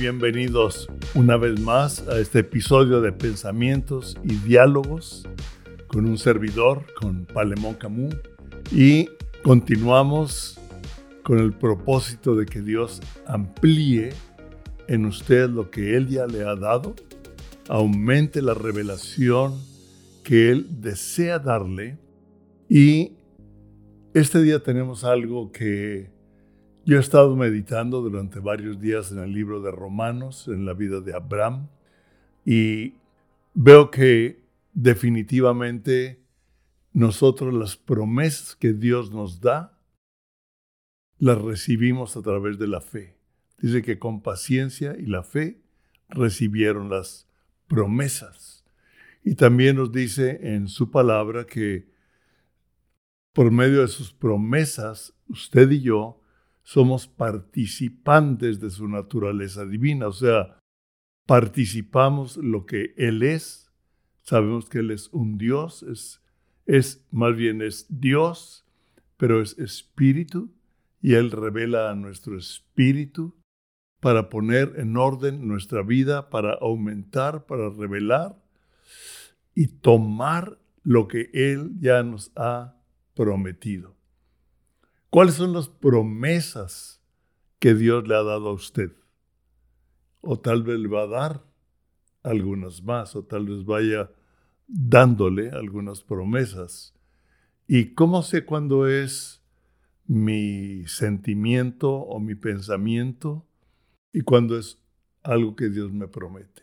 bienvenidos una vez más a este episodio de Pensamientos y Diálogos con un servidor, con Palemón Camus. Y continuamos con el propósito de que Dios amplíe en usted lo que Él ya le ha dado, aumente la revelación que Él desea darle. Y este día tenemos algo que yo he estado meditando durante varios días en el libro de Romanos, en la vida de Abraham, y veo que definitivamente nosotros las promesas que Dios nos da, las recibimos a través de la fe. Dice que con paciencia y la fe recibieron las promesas. Y también nos dice en su palabra que por medio de sus promesas, usted y yo somos participantes de su naturaleza divina, o sea, participamos lo que Él es, sabemos que Él es un Dios, es, es más bien es Dios, pero es espíritu, y Él revela a nuestro espíritu para poner en orden nuestra vida, para aumentar, para revelar y tomar lo que Él ya nos ha prometido. ¿Cuáles son las promesas que Dios le ha dado a usted? O tal vez le va a dar algunas más, o tal vez vaya dándole algunas promesas. ¿Y cómo sé cuándo es mi sentimiento o mi pensamiento y cuándo es algo que Dios me promete?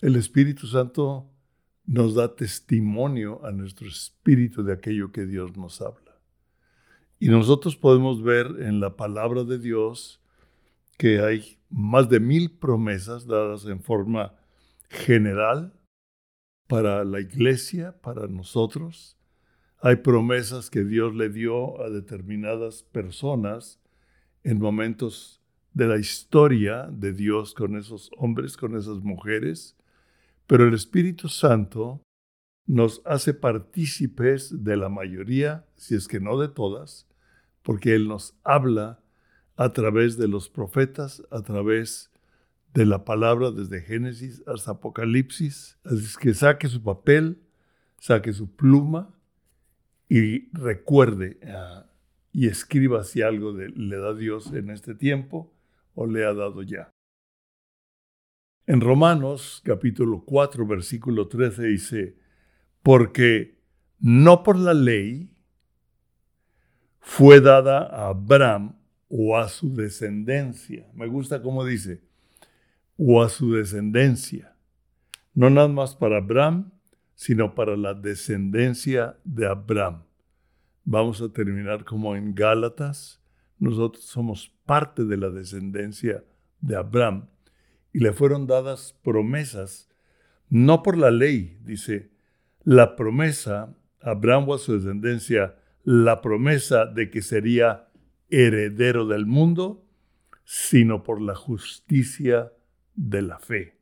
El Espíritu Santo nos da testimonio a nuestro espíritu de aquello que Dios nos habla. Y nosotros podemos ver en la palabra de Dios que hay más de mil promesas dadas en forma general para la iglesia, para nosotros. Hay promesas que Dios le dio a determinadas personas en momentos de la historia de Dios con esos hombres, con esas mujeres, pero el Espíritu Santo nos hace partícipes de la mayoría, si es que no de todas, porque Él nos habla a través de los profetas, a través de la palabra desde Génesis hasta Apocalipsis. Así es que saque su papel, saque su pluma y recuerde ah, y escriba si algo le da Dios en este tiempo o le ha dado ya. En Romanos capítulo 4 versículo 13 dice, porque no por la ley fue dada a Abraham o a su descendencia. Me gusta cómo dice, o a su descendencia. No nada más para Abraham, sino para la descendencia de Abraham. Vamos a terminar como en Gálatas. Nosotros somos parte de la descendencia de Abraham y le fueron dadas promesas, no por la ley, dice, la promesa, Abraham o a su descendencia, la promesa de que sería heredero del mundo, sino por la justicia de la fe.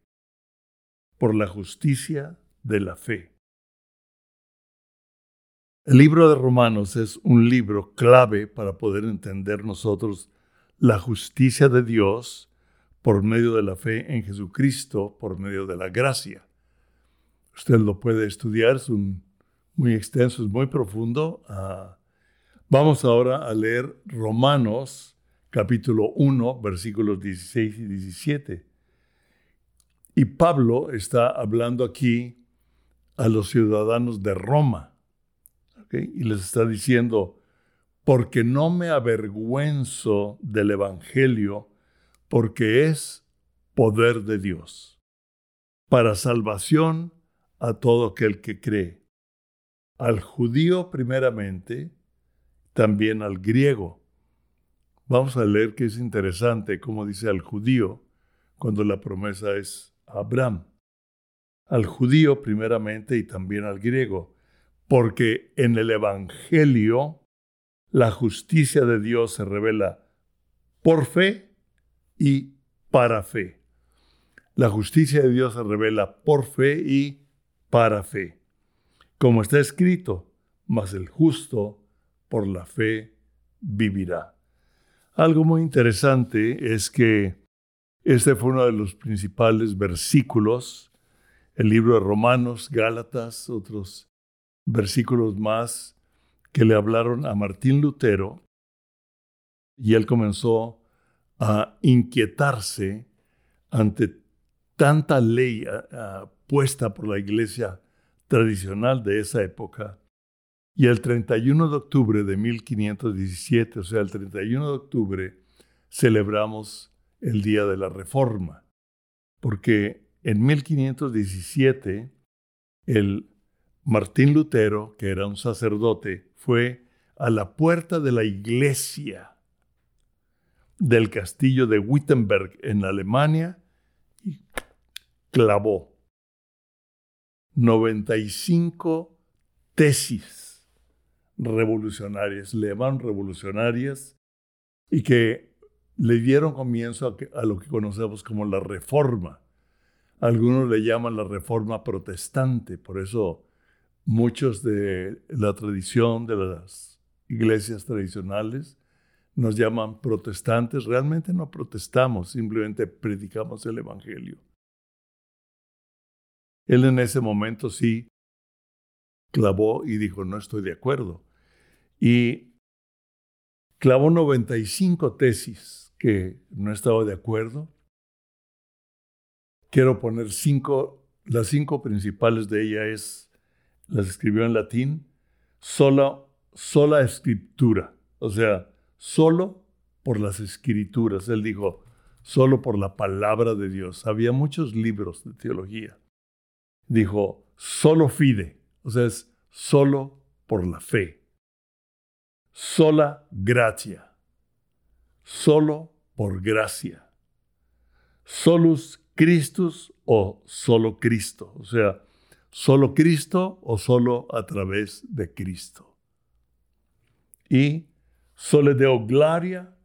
Por la justicia de la fe. El libro de Romanos es un libro clave para poder entender nosotros la justicia de Dios por medio de la fe en Jesucristo, por medio de la gracia. Usted lo puede estudiar, es un muy extenso, es muy profundo. Vamos ahora a leer Romanos capítulo 1, versículos 16 y 17. Y Pablo está hablando aquí a los ciudadanos de Roma. Y les está diciendo, porque no me avergüenzo del Evangelio, porque es poder de Dios, para salvación a todo aquel que cree al judío primeramente, también al griego. Vamos a leer que es interesante cómo dice al judío cuando la promesa es Abraham. Al judío primeramente y también al griego, porque en el Evangelio la justicia de Dios se revela por fe y para fe. La justicia de Dios se revela por fe y para fe como está escrito, mas el justo por la fe vivirá. Algo muy interesante es que Este fue uno de los principales versículos, el libro de Romanos, Gálatas, otros versículos más que le hablaron a Martín Lutero y él comenzó a inquietarse ante tanta ley puesta por la iglesia tradicional de esa época. Y el 31 de octubre de 1517, o sea, el 31 de octubre, celebramos el Día de la Reforma, porque en 1517 el Martín Lutero, que era un sacerdote, fue a la puerta de la iglesia del castillo de Wittenberg en Alemania y clavó 95 tesis revolucionarias, le llamaron revolucionarias, y que le dieron comienzo a, lo que conocemos como la reforma. Algunos le llaman la reforma protestante, por eso muchos de la tradición de las iglesias tradicionales nos llaman protestantes. Realmente no protestamos, simplemente predicamos el Evangelio. Él en ese momento sí clavó y dijo, no estoy de acuerdo. Y clavó 95 tesis que no estaba de acuerdo. Quiero poner cinco, las cinco principales de ella es, las escribió en latín, sola, sola escritura, o sea, solo por las escrituras. Él dijo, solo por la palabra de Dios. Había muchos libros de teología dijo, solo fide, o sea, es solo por la fe. Sola gracia, solo por gracia. Solus Christus o solo Cristo, o sea, solo Cristo o solo a través de Cristo. Y sole deo gloria,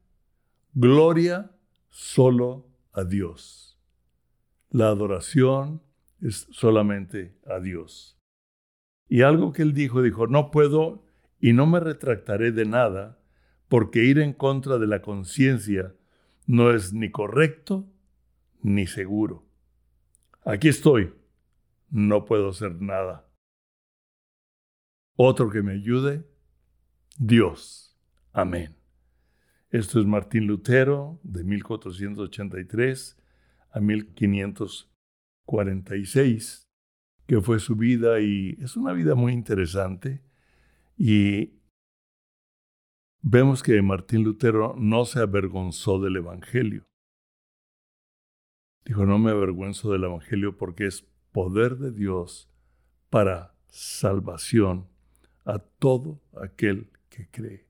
gloria solo a Dios. La adoración es solamente a Dios. Y algo que él dijo, dijo, no puedo y no me retractaré de nada, porque ir en contra de la conciencia no es ni correcto ni seguro. Aquí estoy, no puedo hacer nada. Otro que me ayude, Dios. Amén. Esto es Martín Lutero de 1483 a 1500. 46, que fue su vida y es una vida muy interesante. Y vemos que Martín Lutero no se avergonzó del Evangelio. Dijo, no me avergüenzo del Evangelio porque es poder de Dios para salvación a todo aquel que cree.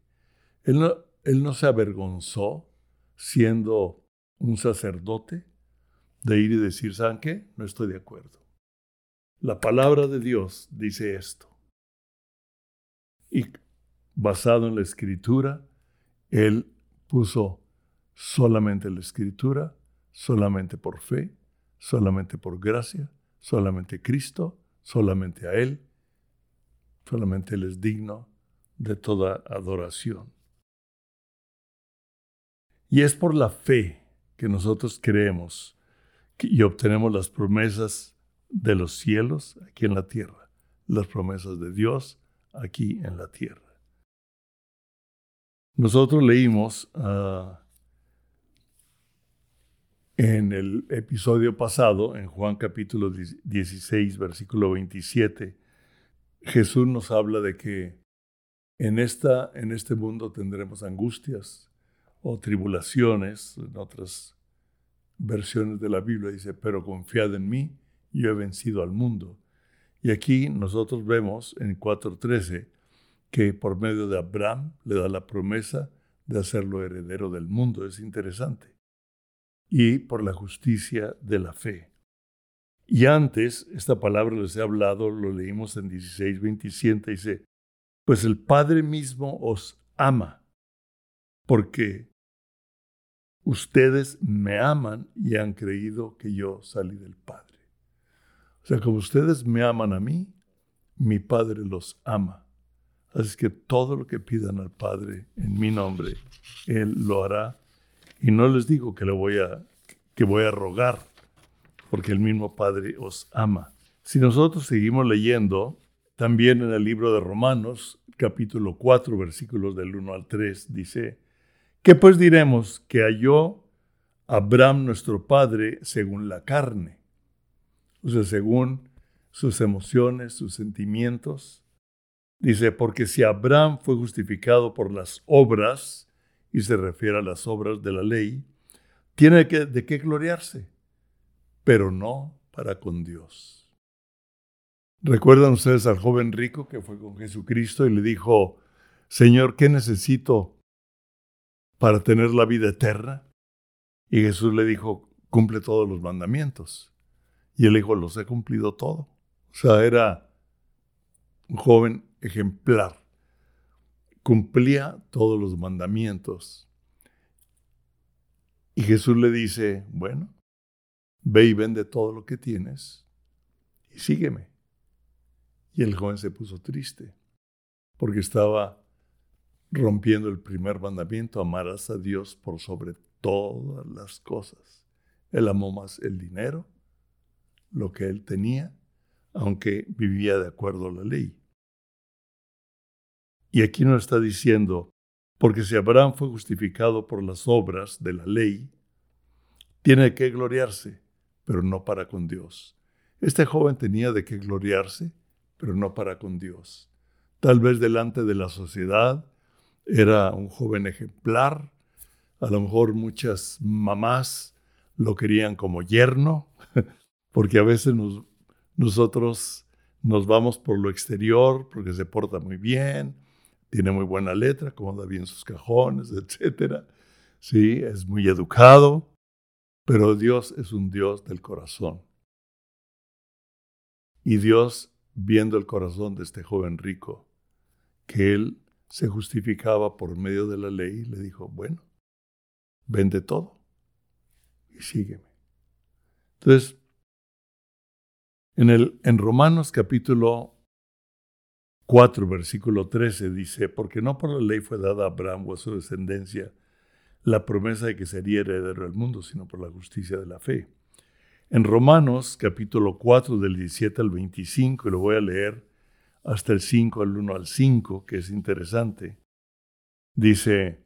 Él no, él no se avergonzó siendo un sacerdote, de ir y decir, ¿saben qué? No estoy de acuerdo. La palabra de Dios dice esto. Y basado en la escritura, él puso solamente la escritura, solamente por fe, solamente por gracia, solamente Cristo, solamente a Él, solamente Él es digno de toda adoración. Y es por la fe que nosotros creemos y obtenemos las promesas de los cielos aquí en la tierra, las promesas de Dios aquí en la tierra. Nosotros leímos ah, en el episodio pasado, en Juan capítulo 16, versículo 27, Jesús nos habla de que en, esta, en este mundo tendremos angustias o tribulaciones, en otras versiones de la Biblia dice, pero confiad en mí, yo he vencido al mundo. Y aquí nosotros vemos en 4.13 que por medio de Abraham le da la promesa de hacerlo heredero del mundo. Es interesante. Y por la justicia de la fe. Y antes, esta palabra les he hablado, lo leímos en 16.27, dice, pues el Padre mismo os ama, porque ustedes me aman y han creído que yo salí del Padre. O sea, como ustedes me aman a mí, mi Padre los ama. Así que todo lo que pidan al Padre en mi nombre, Él lo hará. Y no les digo que lo voy a, que voy a rogar, porque el mismo Padre os ama. Si nosotros seguimos leyendo, también en el libro de Romanos, capítulo 4, versículos del 1 al 3, dice, ¿qué pues diremos que halló Abraham nuestro Padre según la carne? O sea, según sus emociones, sus sentimientos. Dice, porque si Abraham fue justificado por las obras, y se refiere a las obras de la ley, tiene que, de qué gloriarse, pero no para con Dios. ¿Recuerdan ustedes al joven rico que fue con Jesucristo y le dijo, Señor, ¿qué necesito para tener la vida eterna? Y Jesús le dijo, cumple todos los mandamientos. Y él dijo, los he cumplido todo. O sea, era un joven ejemplar. Cumplía todos los mandamientos. Y Jesús le dice, bueno, ve y vende todo lo que tienes y sígueme. Y el joven se puso triste porque estaba rompiendo el primer mandamiento, amarás a Dios por sobre todas las cosas. Él amó más el dinero, lo que él tenía, aunque vivía de acuerdo a la ley. Y aquí nos está diciendo, porque si Abraham fue justificado por las obras de la ley, tiene que gloriarse, pero no para con Dios. Este joven tenía de qué gloriarse, pero no para con Dios. Tal vez delante de la sociedad era un joven ejemplar, a lo mejor muchas mamás lo querían como yerno, porque a veces nosotros nos vamos por lo exterior, porque se porta muy bien, tiene muy buena letra, acomoda bien sus cajones, etc. Sí, es muy educado, pero Dios es un Dios del corazón. Y Dios, viendo el corazón de este joven rico, que él se justificaba por medio de la ley, le dijo, bueno, vende todo y sígueme. Entonces, en, el, en Romanos capítulo 4, versículo 13 dice, porque no por la ley fue dada a Abraham o a su descendencia la promesa de que sería heredero del mundo, sino por la justicia de la fe. En Romanos capítulo 4 del 17 al 25, y lo voy a leer hasta el 5 al 1 al 5, que es interesante, dice,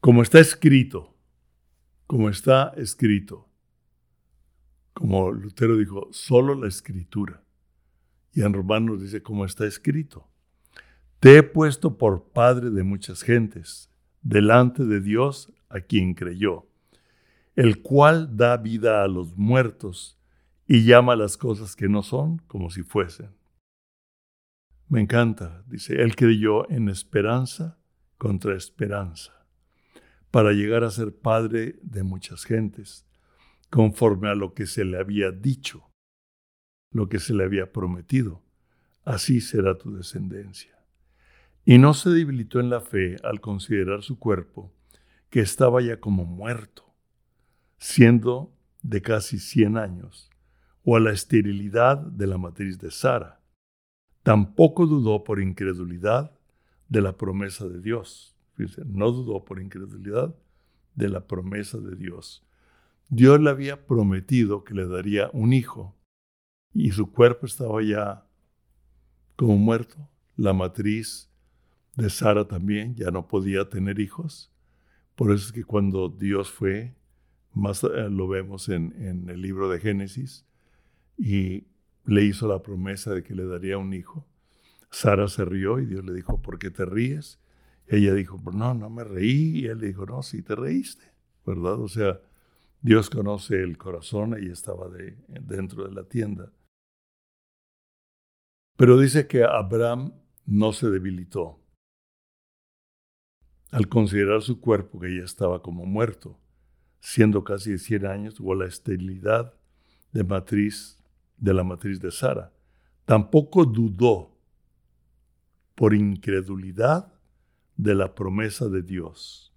como está escrito, como está escrito, como Lutero dijo, solo la escritura y en Romanos dice, como está escrito, te he puesto por padre de muchas gentes, delante de Dios a quien creyó, el cual da vida a los muertos y llama las cosas que no son como si fuesen. Me encanta, dice, él creyó en esperanza contra esperanza, para llegar a ser padre de muchas gentes, conforme a lo que se le había dicho lo que se le había prometido. Así será tu descendencia. Y no se debilitó en la fe al considerar su cuerpo, que estaba ya como muerto, siendo de casi cien años, o a la esterilidad de la matriz de Sara. Tampoco dudó por incredulidad de la promesa de Dios. no dudó por incredulidad de la promesa de Dios. Dios le había prometido que le daría un hijo y su cuerpo estaba ya como muerto. La matriz de Sara también ya no podía tener hijos. Por eso es que cuando Dios fue, más eh, lo vemos en, en el libro de Génesis, y le hizo la promesa de que le daría un hijo. Sara se rió y Dios le dijo, ¿por qué te ríes? ella dijo, pues no, no me reí. Y él le dijo, no, sí te reíste, ¿verdad? O sea, Dios conoce el corazón, ella estaba de, dentro de la tienda. Pero dice que Abraham no se debilitó al considerar su cuerpo que ya estaba como muerto, siendo casi de 100 años, o la esterilidad de matriz de la matriz de Sara. Tampoco dudó por incredulidad de la promesa de Dios,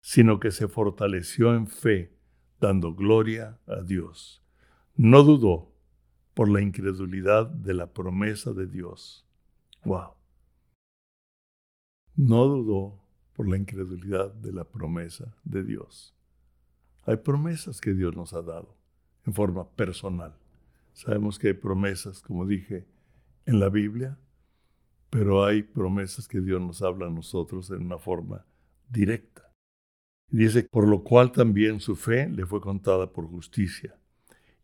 sino que se fortaleció en fe, dando gloria a Dios. No dudó por la incredulidad de la promesa de Dios. Wow. No dudó por la incredulidad de la promesa de Dios. hay promesas que Dios nos ha dado en forma personal. Sabemos que hay promesas, como dije, en la Biblia, pero hay promesas que Dios nos habla a nosotros en una forma directa. Dice, por lo cual también su fe le fue contada por justicia.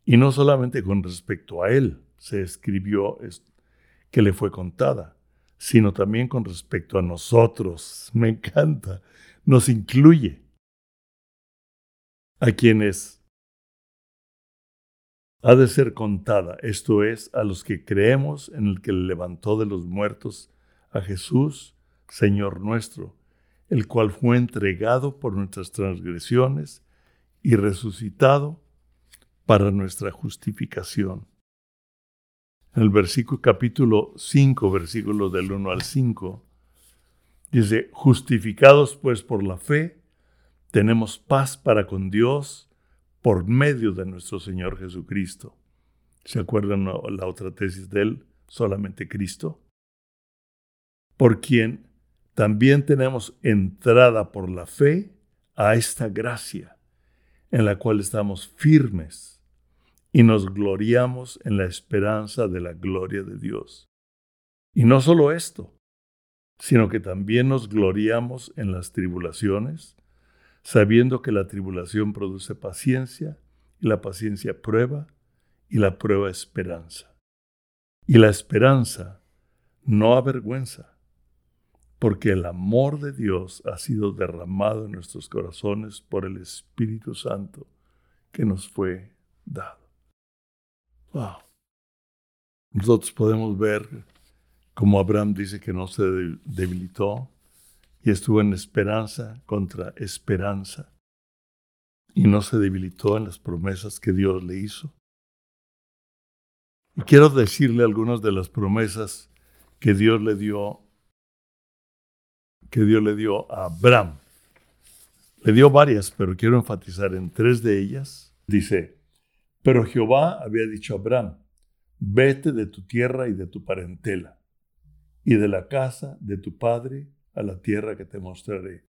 Y no solamente con respecto a él se escribió que le fue contada, sino también con respecto a nosotros. Me encanta, nos incluye a quienes ha de ser contada, esto es, a los que creemos en el que le levantó de los muertos a Jesús, Señor nuestro, el cual fue entregado por nuestras transgresiones y resucitado para nuestra justificación. En el versículo capítulo 5, versículos del 1 al 5, dice, justificados pues por la fe, tenemos paz para con Dios por medio de nuestro Señor Jesucristo. ¿Se acuerdan la otra tesis de él? Solamente Cristo. Por quien también tenemos entrada por la fe a esta gracia, en la cual estamos firmes y nos gloriamos en la esperanza de la gloria de Dios. Y no solo esto, sino que también nos gloriamos en las tribulaciones, sabiendo que la tribulación produce paciencia, y la paciencia prueba, y la prueba esperanza. Y la esperanza no avergüenza, porque el amor de Dios ha sido derramado en nuestros corazones por el Espíritu Santo que nos fue dado. Wow. Nosotros podemos ver como Abraham dice que no se debilitó, y estuvo en esperanza contra esperanza y no se debilitó en las promesas que Dios le hizo. Y quiero decirle algunas de las promesas que Dios le dio que Dios le dio a Abraham. Le dio varias, pero quiero enfatizar en tres de ellas. Dice, pero Jehová había dicho a Abraham, vete de tu tierra y de tu parentela, y de la casa de tu padre, a la tierra que te mostraré.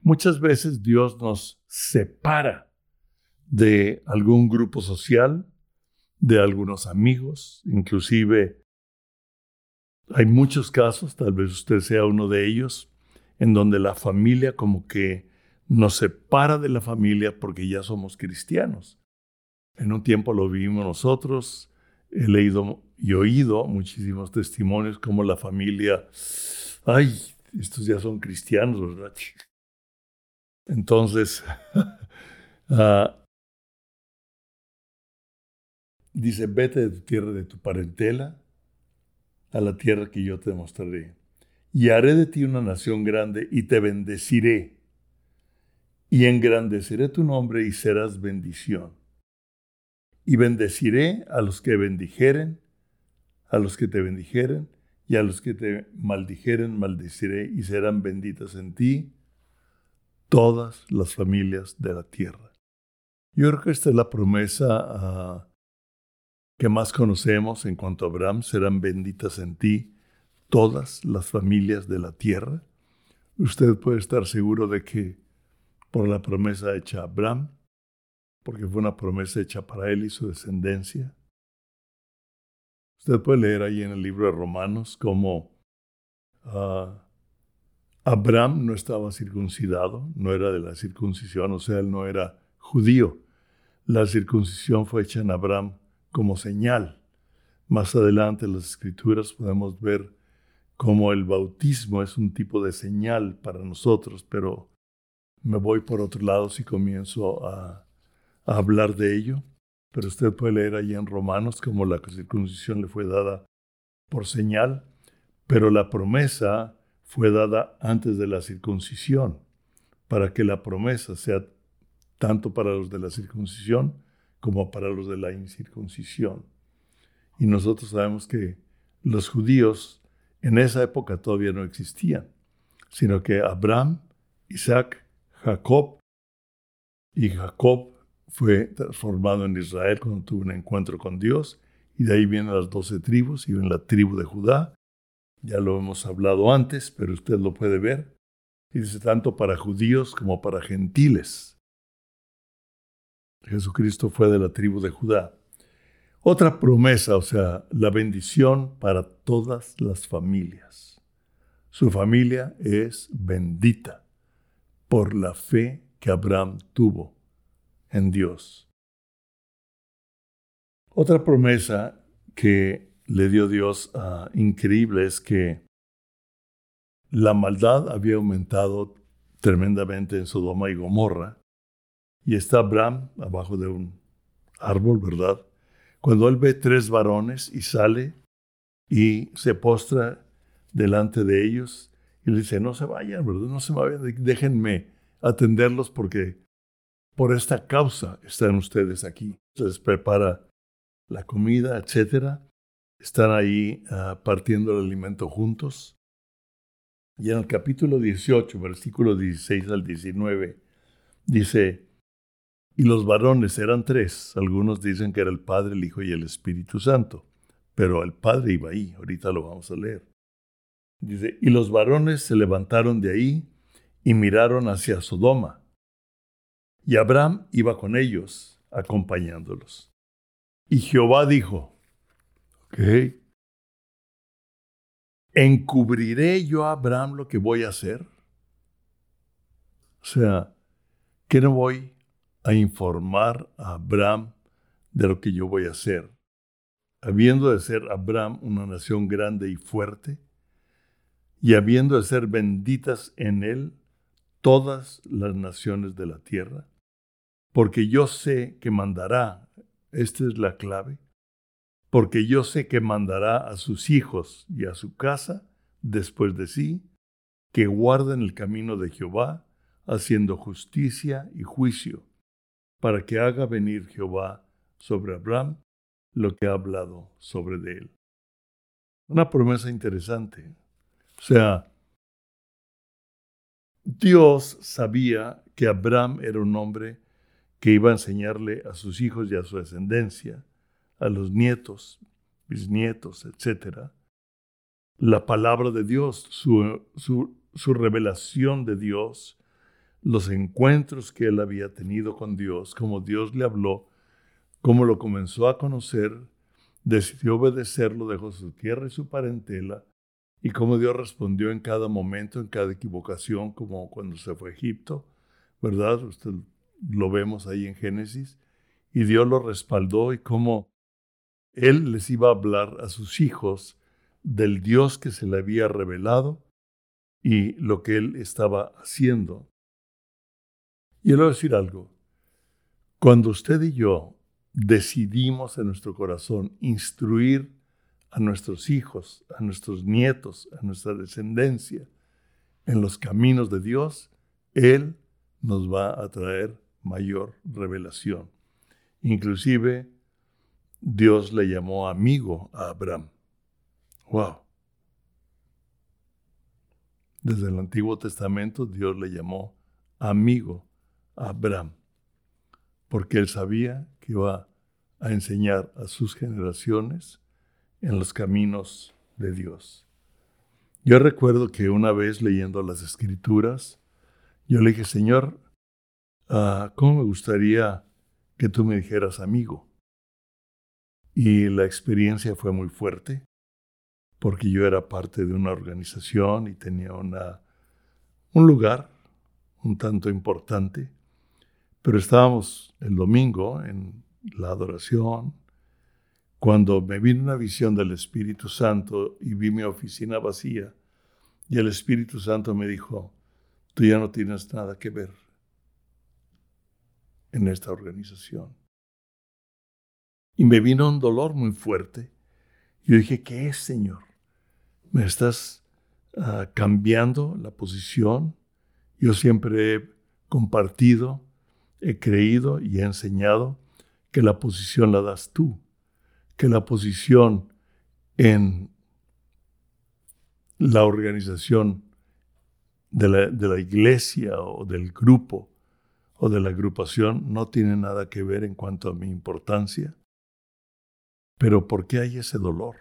Muchas veces Dios nos separa de algún grupo social, de algunos amigos, inclusive hay muchos casos, tal vez usted sea uno de ellos, en donde la familia como que nos separa de la familia porque ya somos cristianos. En un tiempo lo vivimos nosotros, he leído y oído muchísimos testimonios como la familia, ay, estos ya son cristianos, ¿verdad? Entonces, ah, dice, vete de tu tierra, de tu parentela, a la tierra que yo te mostraré. Y haré de ti una nación grande y te bendeciré. Y engrandeceré tu nombre y serás bendición. Y bendeciré a los que bendijeren, a los que te bendijeren, y a los que te maldijeren maldeciré y serán benditas en ti todas las familias de la tierra. Yo creo que esta es la promesa ah, que más conocemos en cuanto a Abraham, serán benditas en ti todas las familias de la tierra. Usted puede estar seguro de que por la promesa hecha a Abraham, porque fue una promesa hecha para él y su descendencia, Usted puede leer ahí en el libro de Romanos cómo ah, Abraham no estaba circuncidado, no era de la circuncisión, o sea, él no era judío. La circuncisión fue hecha en Abraham como señal. Más adelante en las escrituras podemos ver cómo el bautismo es un tipo de señal para nosotros, pero me voy por otro lado si comienzo a hablar de ello. Pero usted puede leer ahí en Romanos cómo la circuncisión le fue dada por señal, pero la promesa fue dada antes de la circuncisión, para que la promesa sea tanto para los de la circuncisión como para los de la incircuncisión. Y nosotros sabemos que los judíos en esa época todavía no existían, sino que Abraham, Isaac, Jacob y Jacob fue transformado en Israel cuando tuvo un encuentro con Dios, y de ahí vienen las doce tribus, y en la tribu de Judá, ya lo hemos hablado antes, pero usted lo puede ver, y dice tanto para judíos como para gentiles. Jesucristo fue de la tribu de Judá. Otra promesa, o sea, la bendición para todas las familias. Su familia es bendita por la fe que Abraham tuvo en Dios. Otra promesa que le dio Dios uh, increíble es que la maldad había aumentado tremendamente en Sodoma y Gomorra y está Abraham abajo de un árbol, ¿verdad? Cuando él ve tres varones y sale y se postra delante de ellos y le dice, no se vayan, ¿verdad? No se vayan, déjenme atenderlos porque por esta causa están ustedes aquí. Se les prepara la comida, etcétera. Están ahí uh, partiendo el alimento juntos. Y en el capítulo 18, versículo 16 al 19, dice, y los varones eran tres. Algunos dicen que era el Padre, el Hijo y el Espíritu Santo. Pero el Padre iba ahí. Ahorita lo vamos a leer. Dice, y los varones se levantaron de ahí y miraron hacia Sodoma. Y Abraham iba con ellos, acompañándolos. Y Jehová dijo, ok, ¿encubriré yo a Abraham lo que voy a hacer? O sea, ¿qué no voy a informar a Abraham de lo que yo voy a hacer? Habiendo de ser Abraham una nación grande y fuerte, y habiendo de ser benditas en él todas las naciones de la tierra, porque yo sé que mandará esta es la clave. Porque yo sé que mandará a sus hijos y a su casa después de sí, que guarden el camino de Jehová, haciendo justicia y juicio, para que haga venir Jehová sobre Abraham lo que ha hablado sobre de él. Una promesa interesante. O sea, Dios sabía que Abraham era un hombre que iba a enseñarle a sus hijos y a su descendencia, a los nietos, bisnietos, etc., la palabra de Dios, su, su, revelación de Dios, los encuentros que él había tenido con Dios, cómo Dios le habló, cómo lo comenzó a conocer, decidió obedecerlo, dejó su tierra y su parentela, y cómo Dios respondió en cada momento, en cada equivocación, como cuando se fue a Egipto, ¿verdad? Usted lo vemos ahí en Génesis, y Dios lo respaldó y cómo Él les iba a hablar a sus hijos del Dios que se le había revelado y lo que Él estaba haciendo. Y le a decir algo, cuando usted y yo decidimos en nuestro corazón instruir a nuestros hijos, a nuestros nietos, a nuestra descendencia en los caminos de Dios, Él nos va a traer mayor revelación. Inclusive Dios le llamó amigo a Abraham. Wow. Desde el Antiguo Testamento Dios le llamó amigo a Abraham, porque él sabía que iba a enseñar a sus generaciones en los caminos de Dios. Yo recuerdo que una vez leyendo las escrituras, yo le dije, Señor, Ah, ¿cómo me gustaría que tú me dijeras amigo? Y la experiencia fue muy fuerte, porque yo era parte de una organización y tenía una, un lugar un tanto importante, pero estábamos el domingo en la adoración, cuando me vino una visión del Espíritu Santo y vi mi oficina vacía, y el Espíritu Santo me dijo, tú ya no tienes nada que ver en esta organización. Y me vino un dolor muy fuerte. Yo dije, ¿qué es, Señor? ¿Me estás ah, cambiando la posición? Yo siempre he compartido, he creído y he enseñado que la posición la das tú, que la posición en la organización de la, de la iglesia o del grupo de la agrupación no tiene nada que ver en cuanto a mi importancia. Pero ¿por qué hay ese dolor?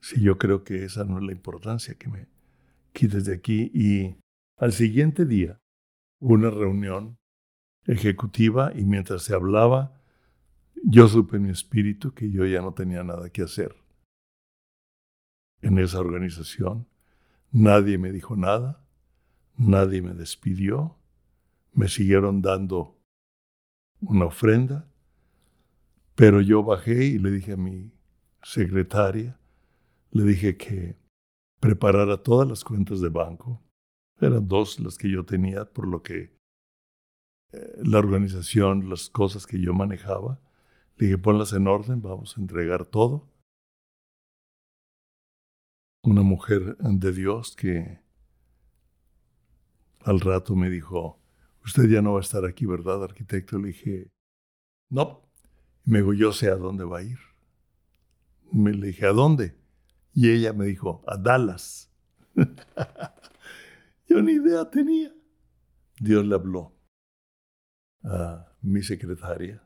Si yo creo que esa no es la importancia que me quites de aquí. Y al siguiente día, una reunión ejecutiva y mientras se hablaba, yo supe en mi espíritu que yo ya no tenía nada que hacer en esa organización. Nadie me dijo nada, nadie me despidió, me siguieron dando una ofrenda, pero yo bajé y le dije a mi secretaria, le dije que preparara todas las cuentas de banco. Eran dos las que yo tenía, por lo que eh, la organización, las cosas que yo manejaba, le dije, ponlas en orden, vamos a entregar todo. Una mujer de Dios que al rato me dijo, usted ya no va a estar aquí, ¿verdad, arquitecto? Le dije, no. me dijo, yo sé a dónde va a ir. Me le dije, ¿a dónde? Y ella me dijo, a Dallas. yo ni idea tenía. Dios le habló a mi secretaria,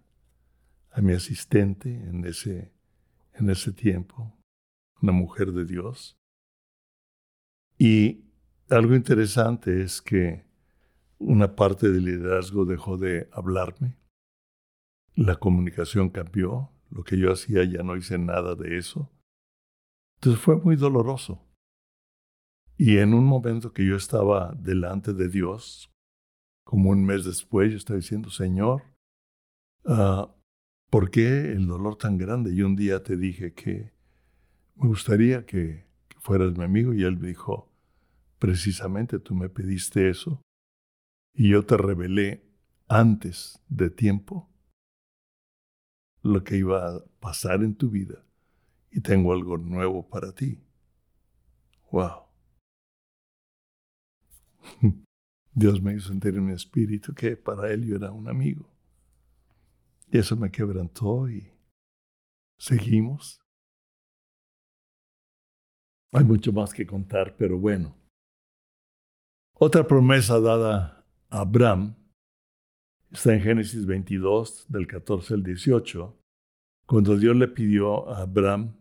a mi asistente en ese, en ese tiempo, una mujer de Dios. Y algo interesante es que una parte del liderazgo dejó de hablarme, la comunicación cambió, lo que yo hacía ya no hice nada de eso. Entonces fue muy doloroso. Y en un momento que yo estaba delante de Dios, como un mes después, yo estaba diciendo, Señor, uh, ¿por qué el dolor tan grande? Y un día te dije que me gustaría que, que fueras mi amigo y él me dijo, precisamente tú me pediste eso y yo te revelé antes de tiempo lo que iba a pasar en tu vida y tengo algo nuevo para ti. Wow. Dios me hizo sentir en mi espíritu que para él yo era un amigo. Y eso me quebrantó y seguimos. Hay mucho más que contar, pero bueno. Otra promesa dada Abraham está en Génesis 22, del 14 al 18, cuando Dios le pidió a Abraham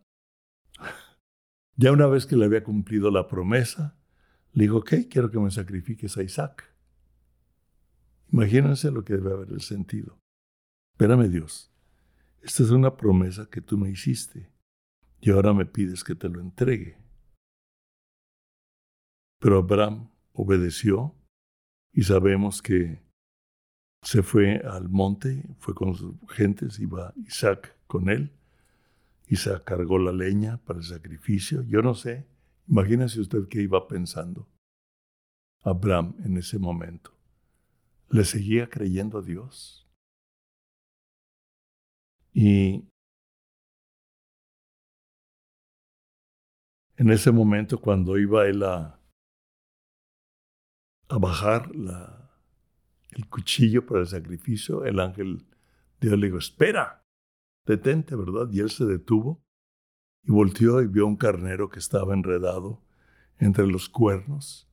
ya una vez que le había cumplido la promesa, le dijo, ok, quiero que me sacrifiques a Isaac. Imagínense lo que debe haber el sentido. Espérame Dios, esta es una promesa que tú me hiciste y ahora me pides que te lo entregue. Pero Abraham obedeció y sabemos que se fue al monte, fue con sus gentes, iba Isaac con él Isaac cargó la leña para el sacrificio. Yo no sé. Imagínese usted qué iba pensando. Abraham en ese momento. ¿Le seguía creyendo a Dios? Y en ese momento cuando iba él a, a bajar el cuchillo para el sacrificio, el ángel de Dios le dijo, espera, detente, ¿verdad? Y él se detuvo y volteó y vio un carnero que estaba enredado entre los cuernos.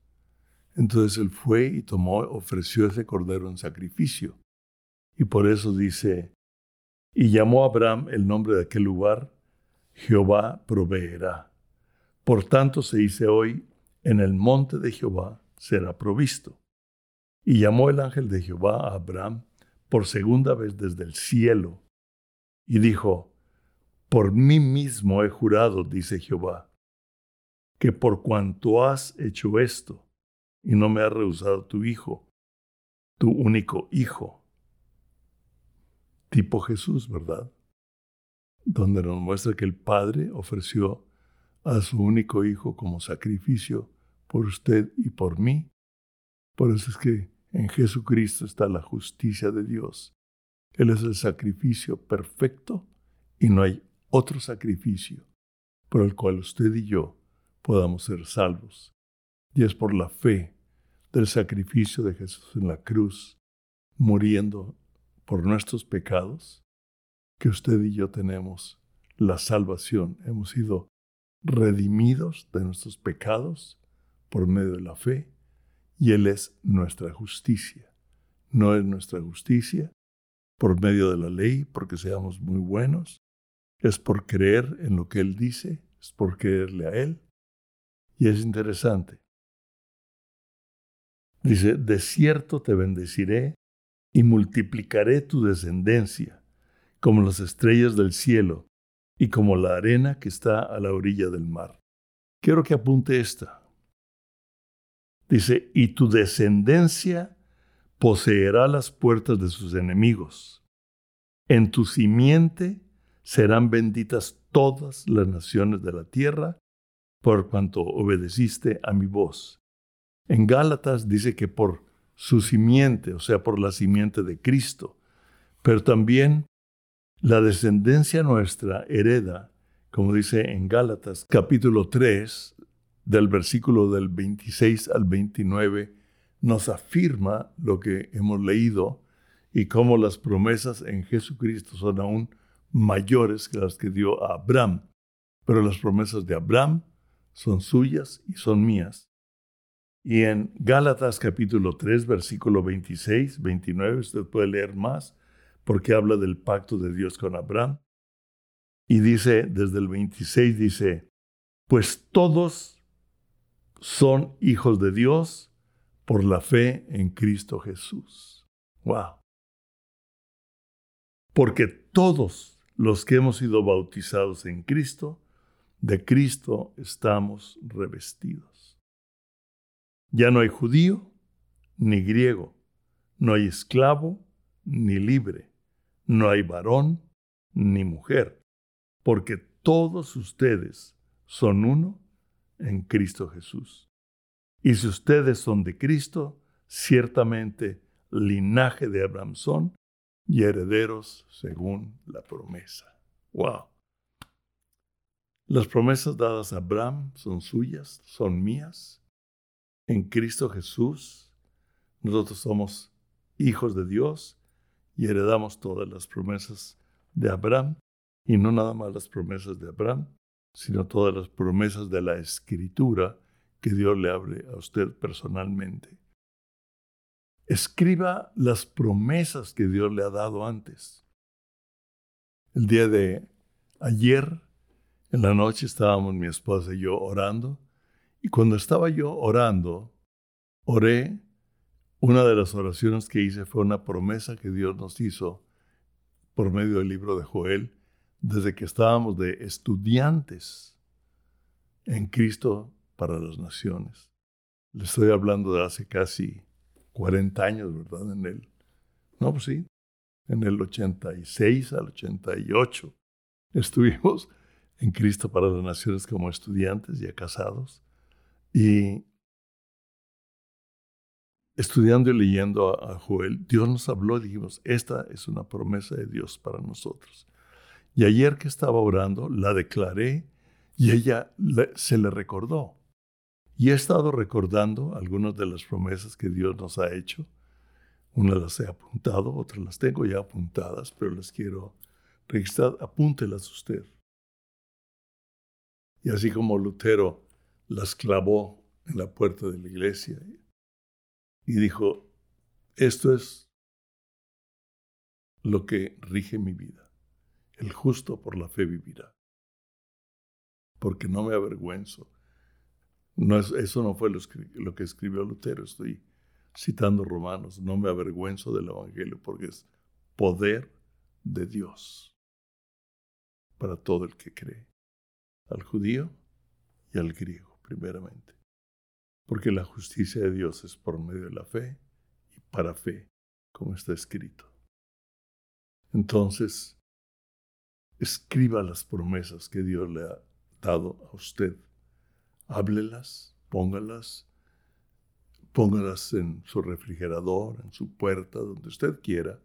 Entonces él fue y tomó, ofreció ese cordero en sacrificio. Y por eso dice, y llamó a Abraham el nombre de aquel lugar, Jehová proveerá. Por tanto se dice hoy, en el monte de Jehová será provisto. Y llamó el ángel de Jehová a Abraham por segunda vez desde el cielo y dijo, Por mí mismo he jurado, dice Jehová, que por cuanto has hecho esto y no me has rehusado tu hijo, tu único hijo, tipo Jesús, ¿verdad? Donde nos muestra que el Padre ofreció a su único hijo como sacrificio por usted y por mí. Por eso es que en Jesucristo está la justicia de Dios él es el sacrificio perfecto y no hay otro sacrificio por el cual usted y yo podamos ser salvos. Y es por la fe del sacrificio de Jesús en la cruz, muriendo por nuestros pecados, que usted y yo tenemos la salvación. Hemos sido redimidos de nuestros pecados por medio de la fe y Él es nuestra justicia. No es nuestra justicia, por medio de la ley, porque seamos muy buenos, es por creer en lo que Él dice, es por creerle a Él. Y es interesante. Dice, de cierto te bendeciré y multiplicaré tu descendencia como las estrellas del cielo y como la arena que está a la orilla del mar. Quiero que apunte esta. Dice, y tu descendencia poseerá las puertas de sus enemigos. En tu simiente serán benditas todas las naciones de la tierra, por cuanto obedeciste a mi voz. En Gálatas dice que por su simiente, o sea, por la simiente de Cristo, pero también la descendencia nuestra hereda, como dice en Gálatas capítulo 3, del versículo del 26 al 29, nos afirma lo que hemos leído y cómo las promesas en Jesucristo son aún mayores que las que dio a Abraham. Pero las promesas de Abraham son suyas y son mías. Y en Gálatas capítulo 3, versículo 26, 29, usted puede leer más porque habla del pacto de Dios con Abraham. Y dice, desde el 26 dice, pues todos son hijos de Dios por la fe en Cristo Jesús. Wow. Porque todos los que hemos sido bautizados en Cristo, de Cristo estamos revestidos. Ya no hay judío ni griego, no hay esclavo ni libre, no hay varón ni mujer, porque todos ustedes son uno en Cristo Jesús. Y si ustedes son de Cristo, ciertamente linaje de Abraham son y herederos según la promesa. ¡Wow! Las promesas dadas a Abraham son suyas, son mías. En Cristo Jesús, nosotros somos hijos de Dios y heredamos todas las promesas de Abraham, y no nada más las promesas de Abraham, sino todas las promesas de la Escritura que Dios le abre a usted personalmente. Escriba las promesas que Dios le ha dado antes. El día de ayer, en la noche, estábamos mi esposa y yo orando, y cuando estaba yo orando, oré una de las oraciones que hice fue una promesa que Dios nos hizo por medio del libro de Joel desde que estábamos de estudiantes en Cristo para las naciones. Le estoy hablando de hace casi 40 años, ¿verdad? En el, no, pues sí, en el 86 al 88 estuvimos en Cristo para las Naciones como estudiantes ya casados. Y estudiando y leyendo a, Joel, Dios nos habló y dijimos, esta es una promesa de Dios para nosotros. Y ayer que estaba orando, la declaré y ella se le recordó. Y he estado recordando algunas de las promesas que Dios nos ha hecho. Unas las he apuntado, otras las tengo ya apuntadas, pero las quiero registrar. Apúntelas usted. Y así como Lutero las clavó en la puerta de la iglesia y dijo, esto es lo que rige mi vida. El justo por la fe vivirá. Porque no me avergüenzo. No es, eso no fue lo, lo que escribió Lutero. Estoy citando Romanos. No me avergüenzo del Evangelio porque es poder de Dios para todo el que cree. Al judío y al griego, primeramente porque la justicia de Dios es por medio de la fe y para fe, como está escrito. Entonces, escriba las promesas que Dios le ha dado a usted. Háblelas, póngalas, póngalas en su refrigerador, en su puerta, donde usted quiera.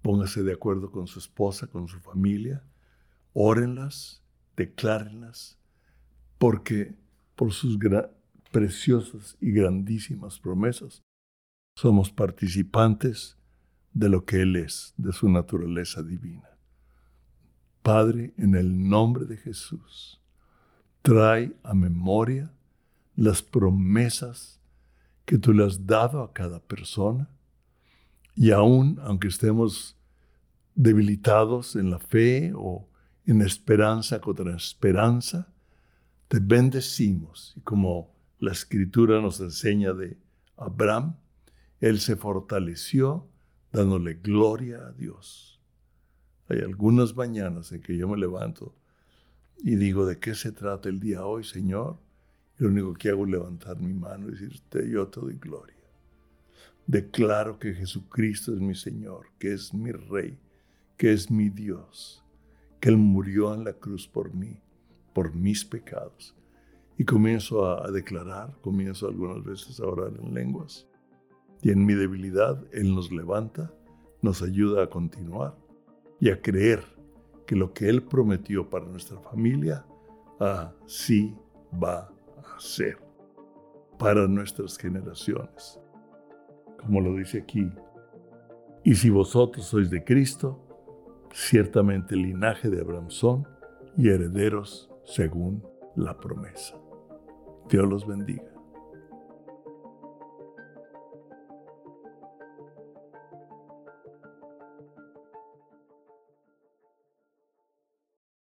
Póngase de acuerdo con su esposa, con su familia. Órenlas, declárenlas, porque por sus preciosas y grandísimas promesas, somos participantes de lo que Él es, de su naturaleza divina. Padre, en el nombre de Jesús, trae a memoria las promesas que tú le has dado a cada persona y aún aunque estemos debilitados en la fe o en esperanza contra esperanza, te bendecimos y como la escritura nos enseña de Abraham, él se fortaleció dándole gloria a Dios. Hay algunas mañanas en que yo me levanto y digo, ¿de qué se trata el día hoy, Señor? Y lo único que hago es levantar mi mano y decirte, yo te doy gloria. Declaro que Jesucristo es mi Señor, que es mi Rey, que es mi Dios, que Él murió en la cruz por mí, por mis pecados. Y comienzo a declarar, comienzo algunas veces a orar en lenguas. Y en mi debilidad Él nos levanta, nos ayuda a continuar y a creer que lo que Él prometió para nuestra familia, así va a ser para nuestras generaciones. Como lo dice aquí, y si vosotros sois de Cristo, ciertamente el linaje de Abraham son y herederos según la promesa. Dios los bendiga.